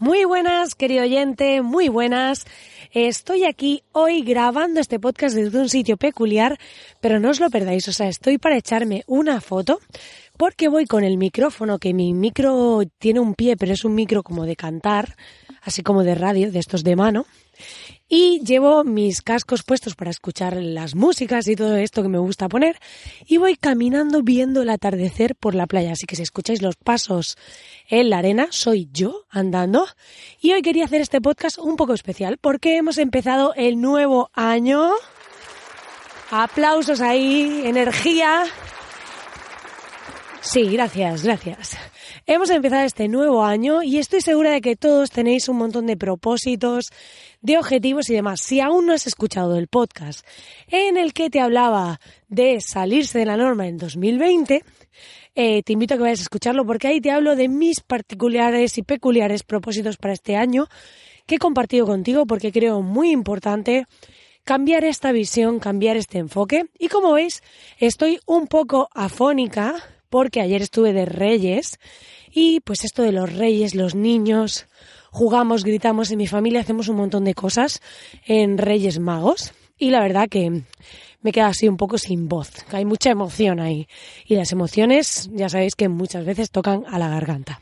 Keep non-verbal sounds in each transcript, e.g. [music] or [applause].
Muy buenas, querido oyente, muy buenas. Estoy aquí hoy grabando este podcast desde un sitio peculiar, pero no os lo perdáis, o sea, estoy para echarme una foto porque voy con el micrófono, que mi micro tiene un pie, pero es un micro como de cantar, así como de radio, de estos de mano. Y llevo mis cascos puestos para escuchar las músicas y todo esto que me gusta poner. Y voy caminando viendo el atardecer por la playa. Así que si escucháis los pasos en la arena, soy yo andando. Y hoy quería hacer este podcast un poco especial porque hemos empezado el nuevo año. Aplausos ahí, energía. Sí, gracias, gracias. Hemos empezado este nuevo año y estoy segura de que todos tenéis un montón de propósitos, de objetivos y demás. Si aún no has escuchado el podcast en el que te hablaba de salirse de la norma en 2020, eh, te invito a que vayas a escucharlo porque ahí te hablo de mis particulares y peculiares propósitos para este año que he compartido contigo porque creo muy importante cambiar esta visión, cambiar este enfoque. Y como veis, estoy un poco afónica porque ayer estuve de Reyes y pues esto de los Reyes, los niños, jugamos, gritamos, en mi familia hacemos un montón de cosas en Reyes Magos y la verdad que me queda así un poco sin voz, hay mucha emoción ahí y las emociones ya sabéis que muchas veces tocan a la garganta.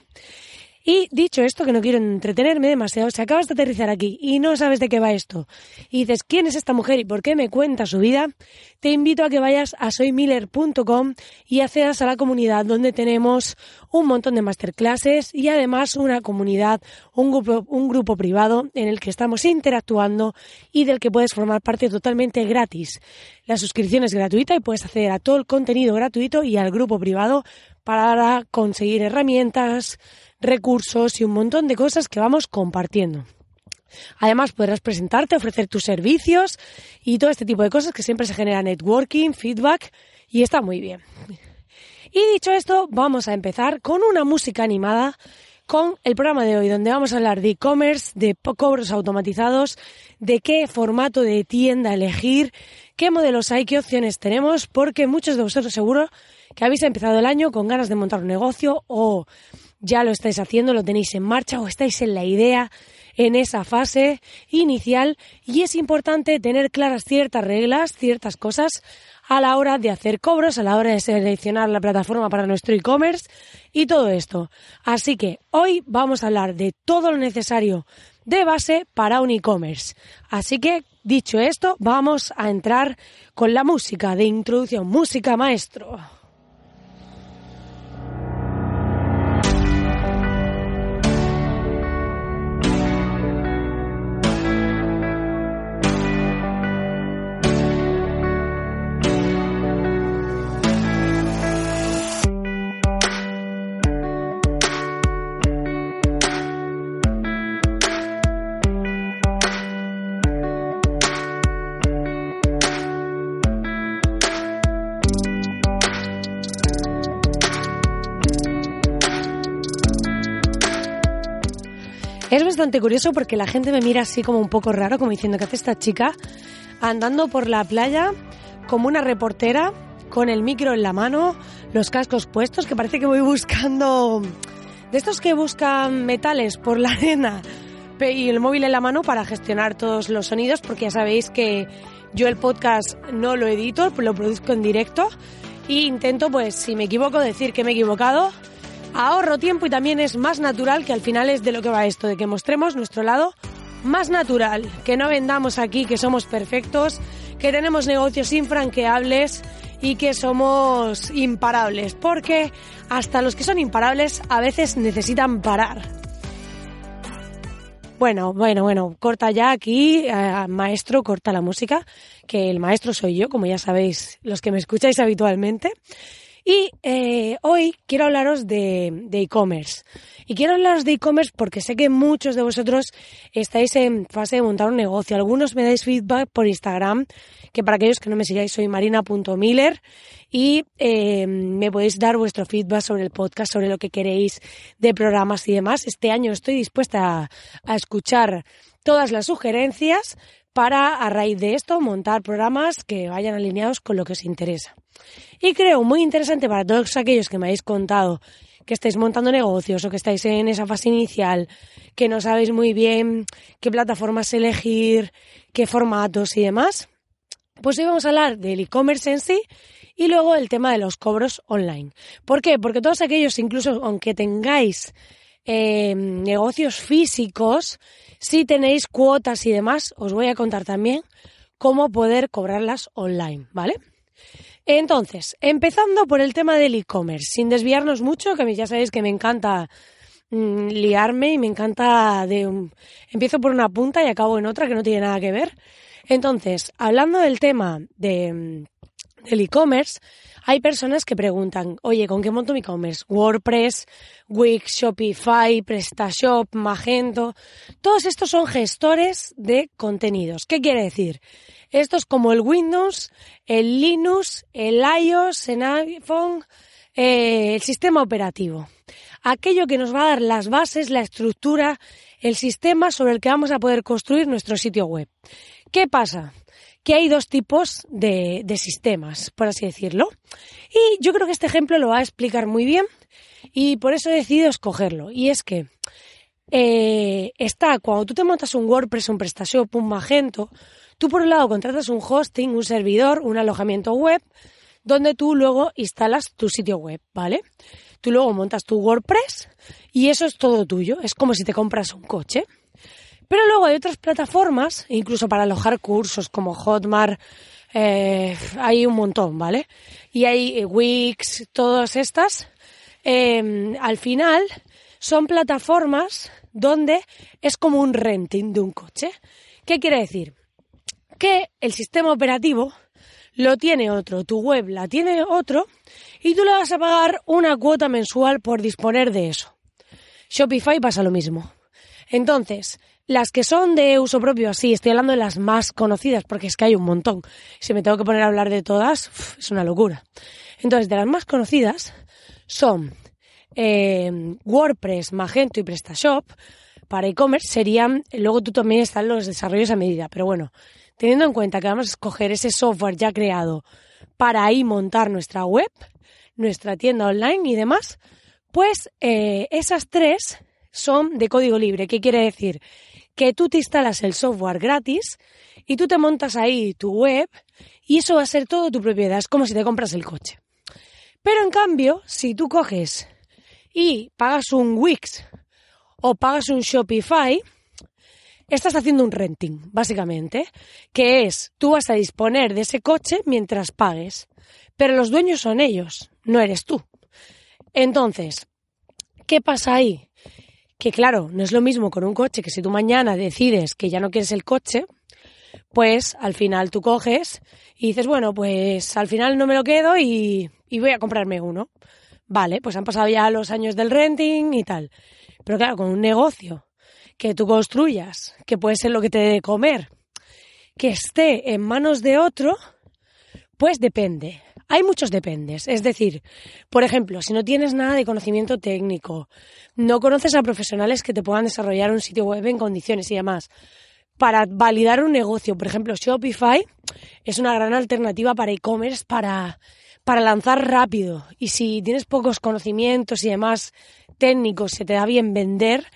Y dicho esto, que no quiero entretenerme demasiado, si acabas de aterrizar aquí y no sabes de qué va esto, y dices quién es esta mujer y por qué me cuenta su vida, te invito a que vayas a soymiller.com y accedas a la comunidad donde tenemos un montón de masterclasses y además una comunidad, un grupo, un grupo privado en el que estamos interactuando y del que puedes formar parte totalmente gratis. La suscripción es gratuita y puedes acceder a todo el contenido gratuito y al grupo privado para conseguir herramientas, recursos y un montón de cosas que vamos compartiendo. Además, podrás presentarte, ofrecer tus servicios y todo este tipo de cosas que siempre se genera networking, feedback y está muy bien. Y dicho esto, vamos a empezar con una música animada con el programa de hoy, donde vamos a hablar de e-commerce, de cobros automatizados, de qué formato de tienda elegir, qué modelos hay, qué opciones tenemos, porque muchos de vosotros seguro que habéis empezado el año con ganas de montar un negocio o ya lo estáis haciendo, lo tenéis en marcha o estáis en la idea, en esa fase inicial y es importante tener claras ciertas reglas, ciertas cosas a la hora de hacer cobros, a la hora de seleccionar la plataforma para nuestro e-commerce y todo esto. Así que hoy vamos a hablar de todo lo necesario de base para un e-commerce. Así que, dicho esto, vamos a entrar con la música de introducción, música maestro. Bastante curioso porque la gente me mira así como un poco raro, como diciendo que hace esta chica andando por la playa como una reportera con el micro en la mano, los cascos puestos, que parece que voy buscando de estos que buscan metales por la arena y el móvil en la mano para gestionar todos los sonidos, porque ya sabéis que yo el podcast no lo edito, lo produzco en directo y intento, pues, si me equivoco, decir que me he equivocado. Ahorro tiempo y también es más natural, que al final es de lo que va esto, de que mostremos nuestro lado más natural, que no vendamos aquí que somos perfectos, que tenemos negocios infranqueables y que somos imparables, porque hasta los que son imparables a veces necesitan parar. Bueno, bueno, bueno, corta ya aquí, eh, maestro, corta la música, que el maestro soy yo, como ya sabéis los que me escucháis habitualmente. Y eh, hoy quiero hablaros de e-commerce. y quiero hablaros de e-commerce porque sé que muchos de vosotros estáis en fase de montar un negocio. Algunos me dais feedback por Instagram, que para aquellos que no me sigáis soy marina.miller y eh, me podéis dar vuestro feedback sobre el podcast, sobre lo que queréis de programas y demás. Este año estoy dispuesta a, a escuchar todas las sugerencias para, a raíz de esto, montar programas que vayan alineados con lo que os interesa. Y creo muy interesante para todos aquellos que me habéis contado que estáis montando negocios o que estáis en esa fase inicial, que no sabéis muy bien qué plataformas elegir, qué formatos y demás. Pues hoy vamos a hablar del e-commerce en sí y luego el tema de los cobros online. ¿Por qué? Porque todos aquellos, incluso aunque tengáis eh, negocios físicos, si tenéis cuotas y demás, os voy a contar también cómo poder cobrarlas online, ¿vale? Entonces, empezando por el tema del e-commerce, sin desviarnos mucho, que ya sabéis que me encanta mm, liarme y me encanta de empiezo por una punta y acabo en otra que no tiene nada que ver. Entonces, hablando del tema de, mm, del e-commerce, hay personas que preguntan, oye, ¿con qué monto mi e-commerce? WordPress, Wix, Shopify, PrestaShop, Magento. Todos estos son gestores de contenidos. ¿Qué quiere decir? Esto es como el Windows, el Linux, el iOS, el iPhone, eh, el sistema operativo. Aquello que nos va a dar las bases, la estructura, el sistema sobre el que vamos a poder construir nuestro sitio web. ¿Qué pasa? Que hay dos tipos de, de, sistemas, por así decirlo. Y yo creo que este ejemplo lo va a explicar muy bien y por eso he decidido escogerlo. Y es que eh, está cuando tú te montas un WordPress, un PrestaShop, un Magento, Tú por un lado contratas un hosting, un servidor, un alojamiento web, donde tú luego instalas tu sitio web, ¿vale? Tú luego montas tu WordPress y eso es todo tuyo. Es como si te compras un coche. Pero luego hay otras plataformas, incluso para alojar cursos como Hotmart, eh, hay un montón, ¿vale? Y hay eh, Wix, todas estas. Em, al final son plataformas donde es como un renting de un coche. ¿Qué quiere decir? que el sistema operativo lo tiene otro, tu web la tiene otro y tú le vas a pagar una cuota mensual por disponer de eso. Shopify pasa lo mismo. Entonces, las que son de uso propio, sí, estoy hablando de las más conocidas, porque es que hay un montón. Si me tengo que poner a hablar de todas, es una locura. Entonces, de las más conocidas son eh, WordPress, Magento y PrestaShop. Para e-commerce serían, luego tú también están los desarrollos a medida, pero bueno, teniendo en cuenta que vamos a escoger ese software ya creado para ahí montar nuestra web, nuestra tienda online y demás, pues eh, esas tres son de código libre. ¿Qué quiere decir? Que tú te instalas el software gratis y tú te montas ahí tu web y eso va a ser todo tu propiedad. Es como si te compras el coche. Pero en cambio, si tú coges y pagas un Wix o pagas un Shopify, estás haciendo un renting, básicamente, que es tú vas a disponer de ese coche mientras pagues, pero los dueños son ellos, no eres tú. Entonces, ¿qué pasa ahí? Que claro, no es lo mismo con un coche que si tú mañana decides que ya no quieres el coche, pues al final tú coges y dices, bueno, pues al final no me lo quedo y, y voy a comprarme uno. Vale, pues han pasado ya los años del renting y tal. Pero claro, con un negocio que tú construyas, que puede ser lo que te dé de comer, que esté en manos de otro, pues depende. Hay muchos dependes. Es decir, por ejemplo, si no tienes nada de conocimiento técnico, no conoces a profesionales que te puedan desarrollar un sitio web en condiciones y demás, para validar un negocio, por ejemplo, Shopify es una gran alternativa para e-commerce, para, para lanzar rápido. Y si tienes pocos conocimientos y demás técnicos, se te da bien vender,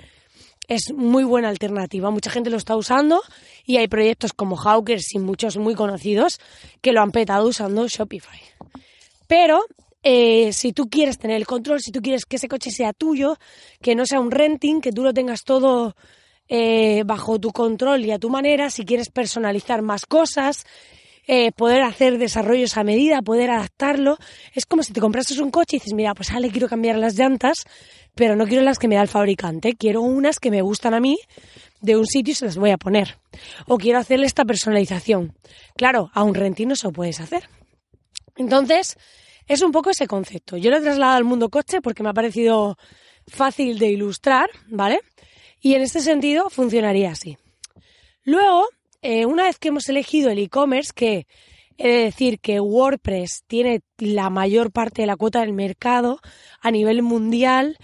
es muy buena alternativa. Mucha gente lo está usando y hay proyectos como Hawkers y muchos muy conocidos que lo han petado usando Shopify. Pero eh, si tú quieres tener el control, si tú quieres que ese coche sea tuyo, que no sea un renting, que tú lo tengas todo eh, bajo tu control y a tu manera, si quieres personalizar más cosas, eh, poder hacer desarrollos a medida, poder adaptarlo. Es como si te comprases un coche y dices, mira, pues le quiero cambiar las llantas, pero no quiero las que me da el fabricante, quiero unas que me gustan a mí de un sitio y se las voy a poner. O quiero hacerle esta personalización. Claro, a un renting no se lo puedes hacer. Entonces, es un poco ese concepto. Yo lo he trasladado al mundo coche porque me ha parecido fácil de ilustrar, ¿vale? Y en este sentido funcionaría así. Luego, eh, una vez que hemos elegido el e-commerce, que he de decir que WordPress tiene la mayor parte de la cuota del mercado a nivel mundial,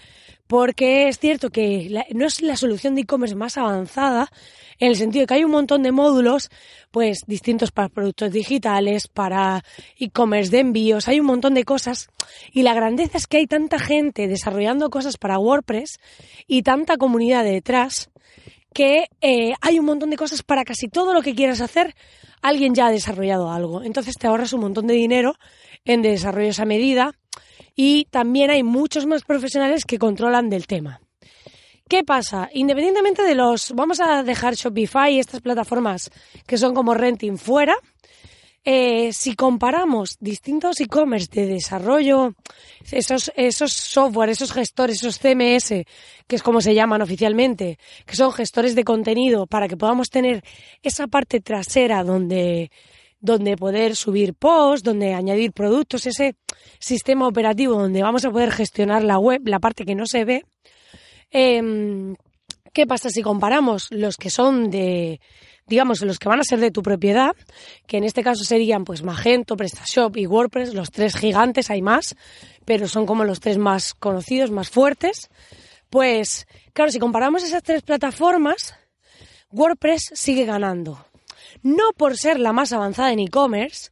porque es cierto que no es la solución de e-commerce más avanzada, en el sentido de que hay un montón de módulos, pues distintos para productos digitales, para e-commerce de envíos, hay un montón de cosas, y la grandeza es que hay tanta gente desarrollando cosas para WordPress y tanta comunidad detrás, que eh, hay un montón de cosas para casi todo lo que quieras hacer, alguien ya ha desarrollado algo. Entonces te ahorras un montón de dinero en desarrollos a medida y también hay muchos más profesionales que controlan del tema. ¿Qué pasa? Independientemente de los, vamos a dejar Shopify y estas plataformas que son como renting fuera, eh, si comparamos distintos e-commerce de desarrollo, esos, esos software, esos gestores, esos CMS, que es como se llaman oficialmente, que son gestores de contenido para que podamos tener esa parte trasera donde donde poder subir posts, donde añadir productos, ese sistema operativo donde vamos a poder gestionar la web, la parte que no se ve. Em, ¿Qué pasa si comparamos los que son de, digamos, los que van a ser de tu propiedad, que en este caso serían pues Magento, PrestaShop y WordPress, los tres gigantes, hay más, pero son como los tres más conocidos, más fuertes. Pues, claro, si comparamos esas tres plataformas, WordPress sigue ganando no por ser la más avanzada en e-commerce,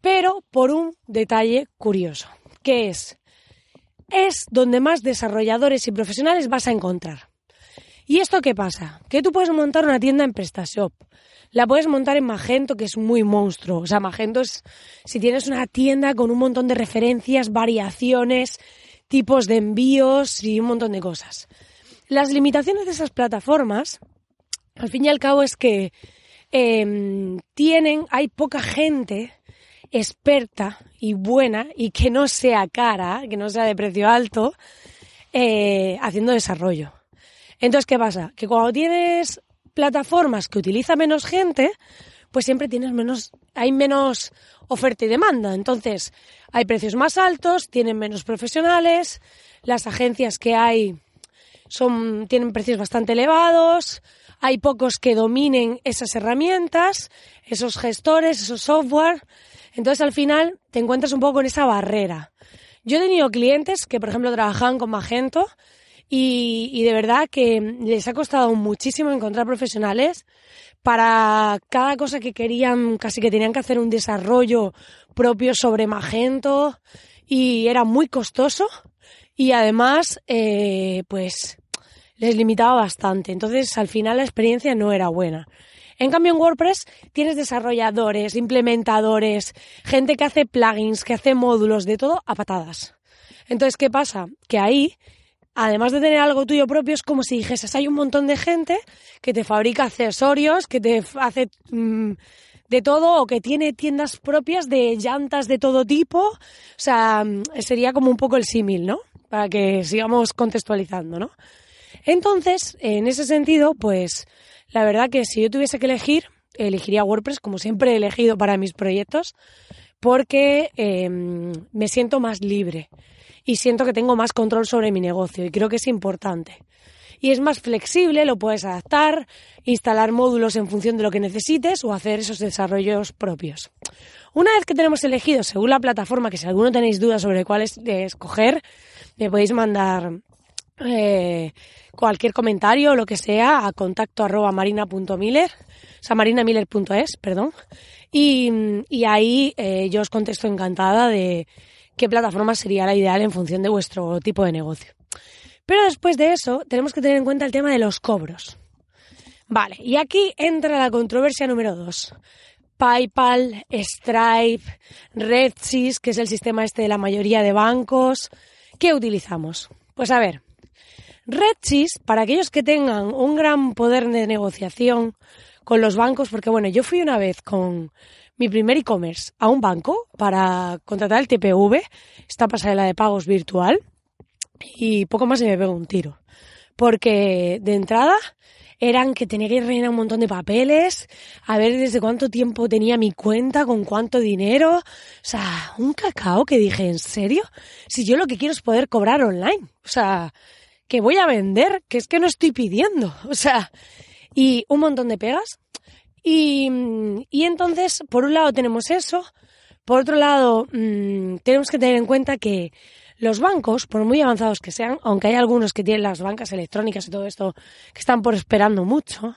pero por un detalle curioso, que es, es donde más desarrolladores y profesionales vas a encontrar. ¿Y esto qué pasa? Que tú puedes montar una tienda en PrestaShop, la puedes montar en Magento, que es muy monstruo. O sea, Magento es si tienes una tienda con un montón de referencias, variaciones, tipos de envíos y un montón de cosas. Las limitaciones de esas plataformas, al fin y al cabo, es que Em, tienen, hay poca gente experta y buena y que no sea cara, que no sea de precio alto, eh, haciendo desarrollo. Entonces, ¿qué pasa? Que cuando tienes plataformas que utiliza menos gente, pues siempre tienes menos, hay menos oferta y demanda. Entonces, hay precios más altos, tienen menos profesionales, las agencias que hay son, tienen precios bastante elevados, hay pocos que dominen esas herramientas, esos gestores, esos software. Entonces al final te encuentras un poco con esa barrera. Yo he tenido clientes que, por ejemplo, trabajaban con Magento y, de verdad que les ha costado muchísimo encontrar profesionales para cada cosa que querían, casi que tenían que hacer un desarrollo propio sobre Magento y era muy costoso y además, eh, pues les limitaba bastante. Entonces, al final la experiencia no era buena. En cambio, en WordPress tienes desarrolladores, implementadores, gente que hace plugins, que hace módulos, de todo a patadas. Entonces, ¿qué pasa? Que ahí, además de tener algo tuyo propio, es como si dijeses, hay un montón de gente que te fabrica accesorios, que te hace mm, de todo o que tiene tiendas propias de llantas de todo tipo. O sea, mm, sería como un poco el símil, ¿no? Para que sigamos contextualizando, ¿no? Entonces, en ese sentido, pues la verdad que si yo tuviese que elegir, elegiría WordPress como siempre he elegido para mis proyectos, porque em, me siento más libre y siento que tengo más control sobre mi negocio y creo que es importante. Y es más flexible, lo puedes adaptar, instalar módulos en función de lo que necesites o hacer esos desarrollos propios. Una vez que tenemos elegido según la plataforma, que si alguno tenéis dudas sobre cuál es de escoger, me podéis mandar eh, cualquier comentario o lo que sea a contacto arroba marina.miller, o sea, marinamiller.es, perdón. Y, ahí eh, yo os contesto encantada de qué plataforma sería la ideal en función de vuestro tipo de negocio. Pero después de eso, tenemos que tener en cuenta el tema de los cobros. Vale, y aquí entra la controversia número dos. PayPal, Stripe, RedSys, que es el sistema este de la mayoría de bancos. ¿Qué utilizamos? Pues a ver, RedSys, para aquellos que tengan un gran poder de negociación con los bancos, porque bueno, yo fui una vez con mi primer e-commerce a un banco para contratar el TPV, esta pasarela de pagos virtual, y poco más se me pegó un tiro. Porque de entrada eran que tenía que rellenar un montón de papeles, a ver desde cuánto tiempo tenía mi cuenta, con cuánto dinero. O sea, un cacao que dije, ¿en serio? Si yo lo que quiero es poder cobrar online. O sea, que voy a vender, que es que no estoy pidiendo. [laughs] O sea, y un montón de pegas. Y, y entonces, por un lado tenemos eso, por otro lado, mmm, tenemos que tener en cuenta que los bancos, por muy avanzados que sean, aunque hay algunos que tienen las bancas electrónicas y todo esto que están por esperando mucho,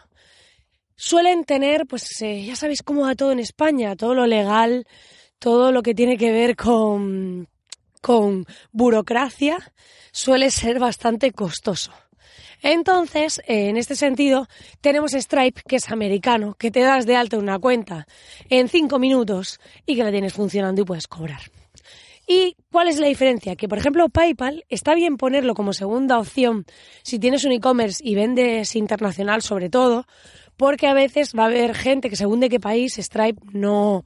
suelen tener, pues eh, ya sabéis cómo va todo en España, todo lo legal, todo lo que tiene que ver con, con burocracia, suele ser bastante costoso. Entonces, eh, en este sentido, tenemos Stripe, que es americano, que te das de alta una cuenta en cinco minutos y que la tienes funcionando y puedes cobrar. ¿Y cuál es la diferencia? Que, por ejemplo, PayPal está bien ponerlo como segunda opción si tienes un e-commerce y vendes internacional sobre todo, porque a veces va a haber gente que según de qué país Stripe no,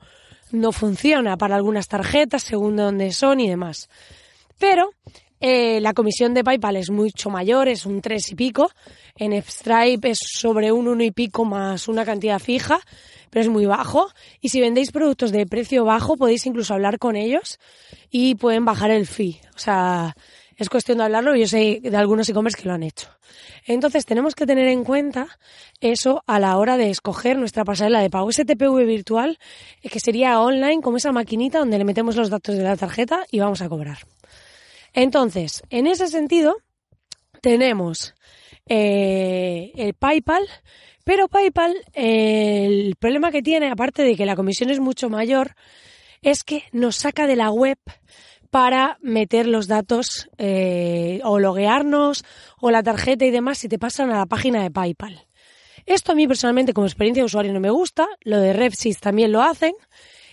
no funciona para algunas tarjetas, según de dónde son y demás. Pero eh, la comisión de PayPal es mucho mayor, es un 3 y pico. En Stripe es sobre un 1 y pico más una cantidad fija, pero es muy bajo. Y si vendéis productos de precio bajo, podéis incluso hablar con ellos y pueden bajar el fee. O sea, es cuestión de hablarlo. Yo sé de algunos e-commerce que lo han hecho. Entonces tenemos que tener en cuenta eso a la hora de escoger nuestra pasarela de pago. Ese TPV virtual, eh, que sería online, como esa maquinita donde le metemos los datos de la tarjeta y vamos a cobrar. Entonces, en ese sentido, tenemos eh, el PayPal, pero PayPal, el problema que tiene, aparte de que la comisión es mucho mayor, es que nos saca de la web para meter los datos eh, o loguearnos o la tarjeta y demás si te pasan a la página de PayPal. Esto a mí personalmente como experiencia de usuario no me gusta, lo de RevSys también lo hacen,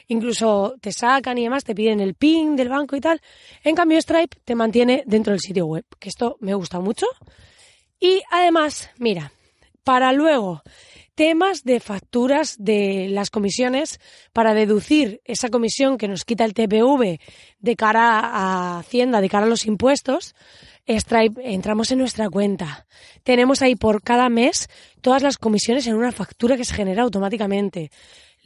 incluso te sacan y demás, te piden el PIN del banco y tal. En cambio, Stripe te mantiene dentro del sitio web, que esto me gusta mucho. Y además, mira, para luego temas de facturas de las comisiones para deducir esa comisión que nos quita el TPV de cara a Hacienda, de cara a los impuestos, entramos en nuestra cuenta. Tenemos ahí por cada mes todas las comisiones en una factura que se genera automáticamente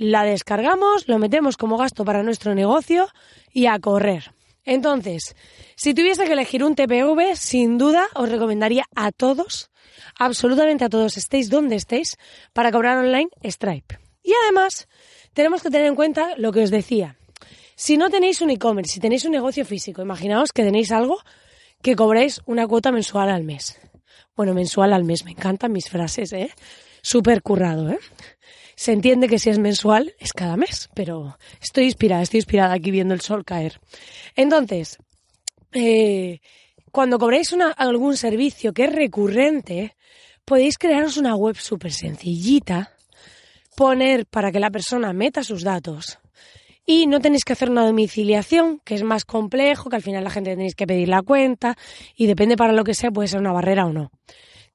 la descargamos, lo metemos como gasto para nuestro negocio y a correr. Entonces, si tuviese que elegir un TPV, sin duda os recomendaría a todos, absolutamente a todos, estéis donde estéis, para cobrar online Stripe. Y además, tenemos que tener en cuenta lo que os decía. Si no tenéis un e-commerce, si tenéis un negocio físico, imaginaos que tenéis algo que cobréis una cuota mensual al mes. Bueno, mensual al mes, me encantan mis frases, ¿eh? Súper currado, ¿eh? Se entiende que si es mensual es cada mes, pero estoy inspirada, estoy inspirada aquí viendo el sol caer. Entonces, eh, cuando cobréis una, algún servicio que es recurrente, podéis crearos una web súper sencillita, poner para que la persona meta sus datos y no tenéis que hacer una domiciliación, que es más complejo, que al final la gente tenéis que pedir la cuenta y depende para lo que sea, puede ser una barrera o no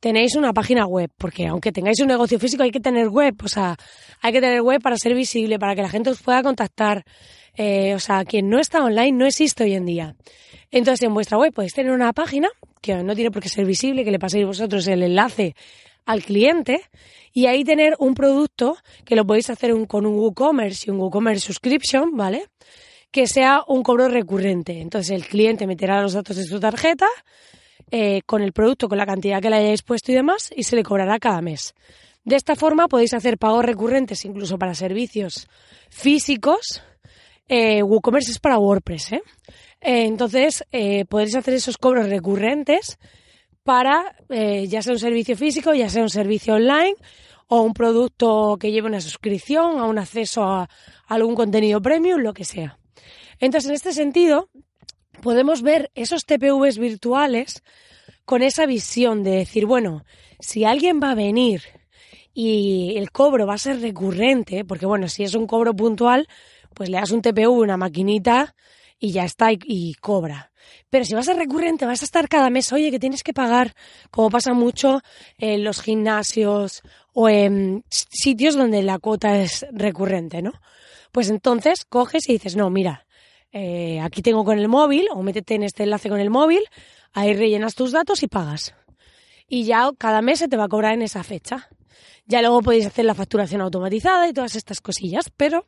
tenéis una página web, porque aunque tengáis un negocio físico hay que tener web, o sea, hay que tener web para ser visible, para que la gente os pueda contactar. Eh, o sea, quien no está online no existe hoy en día. Entonces, en vuestra web podéis tener una página que no tiene por qué ser visible, que le paséis vosotros el enlace al cliente y ahí tener un producto que lo podéis hacer con un WooCommerce y un WooCommerce Subscription, ¿vale? Que sea un cobro recurrente. Entonces el cliente meterá los datos de su tarjeta, eh, con el producto, con la cantidad que le hayáis puesto y demás, y se le cobrará cada mes. De esta forma podéis hacer pagos recurrentes incluso para servicios físicos. Eh, WooCommerce es para WordPress, ¿eh? Eh entonces, eh, podéis hacer esos cobros recurrentes para ya sea un servicio físico, ya sea un servicio online o un producto que lleve una suscripción, a un acceso a algún contenido premium, lo que sea. Entonces, en este sentido, podemos ver esos TPVs virtuales con esa visión de decir, bueno, si alguien va a venir y el cobro va a ser recurrente, porque bueno, si es un cobro puntual, pues le das un TPV, una maquinita y ya está y, cobra. Pero si va a recurrente, vas a estar cada mes, oye, que tienes que pagar, como pasa mucho en los gimnasios o en sitios donde la cuota es recurrente, ¿no? Pues entonces coges y dices, no, mira, eh, aquí tengo con el móvil, o métete en este enlace con el móvil, ahí rellenas tus datos y pagas. Y ya cada mes se te va a cobrar en esa fecha. Ya luego podéis hacer la facturación automatizada y todas estas cosillas, pero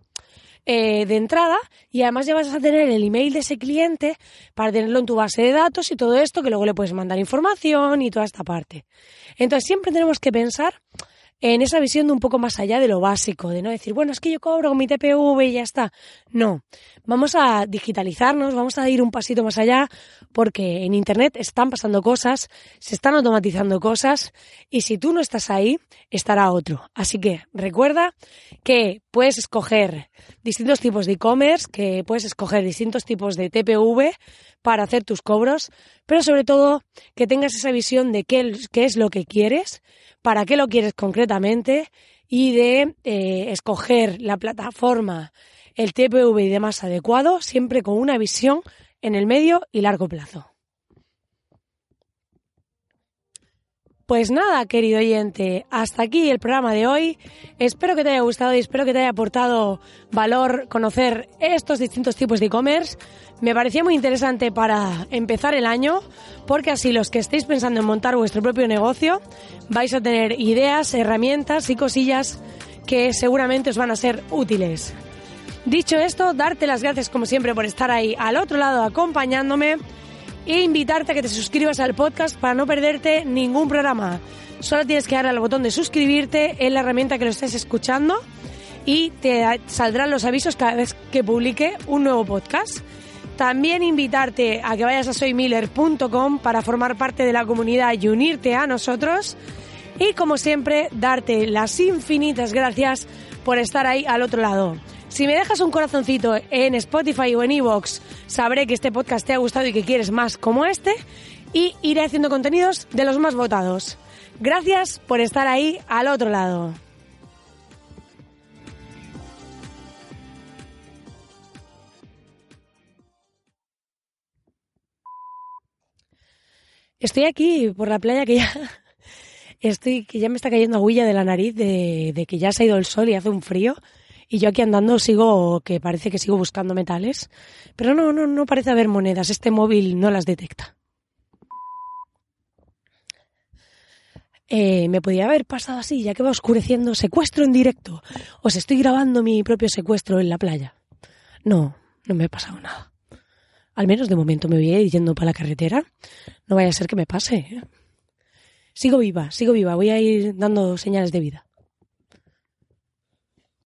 eh, de entrada y además ya vas a tener el email de ese cliente para tenerlo en tu base de datos y todo esto que luego le puedes mandar información y toda esta parte. Entonces siempre tenemos que pensar en esa visión de un poco más allá de lo básico, de no decir, bueno, es que yo cobro mi TPV y ya está. No, vamos a digitalizarnos, vamos a ir un pasito más allá, porque en Internet están pasando cosas, se están automatizando cosas, y si tú no estás ahí, estará otro. Así que recuerda que puedes escoger distintos tipos de e-commerce, que puedes escoger distintos tipos de TPV para hacer tus cobros, pero sobre todo que tengas esa visión de qué, qué es lo que quieres, para qué lo quieres concretamente y de eh, escoger la plataforma, el TPV y demás adecuado, siempre con una visión en el medio y largo plazo. Pues nada, querido oyente, hasta aquí el programa de hoy. Espero que te haya gustado y espero que te haya aportado valor conocer estos distintos tipos de e-commerce. Me parecía muy interesante para empezar el año, porque así los que estéis pensando en montar vuestro propio negocio vais a tener ideas, herramientas y cosillas que seguramente os van a ser útiles. Dicho esto, darte las gracias como siempre por estar ahí al otro lado acompañándome e invitarte a que te suscribas al podcast para no perderte ningún programa. Solo tienes que darle al botón de suscribirte en la herramienta que lo estés escuchando y te saldrán los avisos cada vez que publique un nuevo podcast. También invitarte a que vayas a soymiller.com para formar parte de la comunidad y unirte a nosotros. Y como siempre, darte las infinitas gracias por estar ahí al otro lado. Si me dejas un corazoncito en Spotify o en Evox, sabré que este podcast te ha gustado y que quieres más como este y iré haciendo contenidos de los más votados. Gracias por estar ahí al otro lado. Estoy aquí por la playa que ya [laughs] estoy que ya me está cayendo agüilla de la nariz de, de que ya se ha ido el sol y hace un frío y yo aquí andando sigo, que parece que sigo buscando metales, pero no, no, no parece haber monedas, este móvil no las detecta. Eh, me podía haber pasado así, ya que va oscureciendo, secuestro en directo. Os estoy grabando mi propio secuestro en la playa. No, no me ha pasado nada. Al menos de momento me voy yendo para la carretera. No vaya a ser que me pase. ¿eh? Sigo viva, sigo viva. Voy a ir dando señales de vida.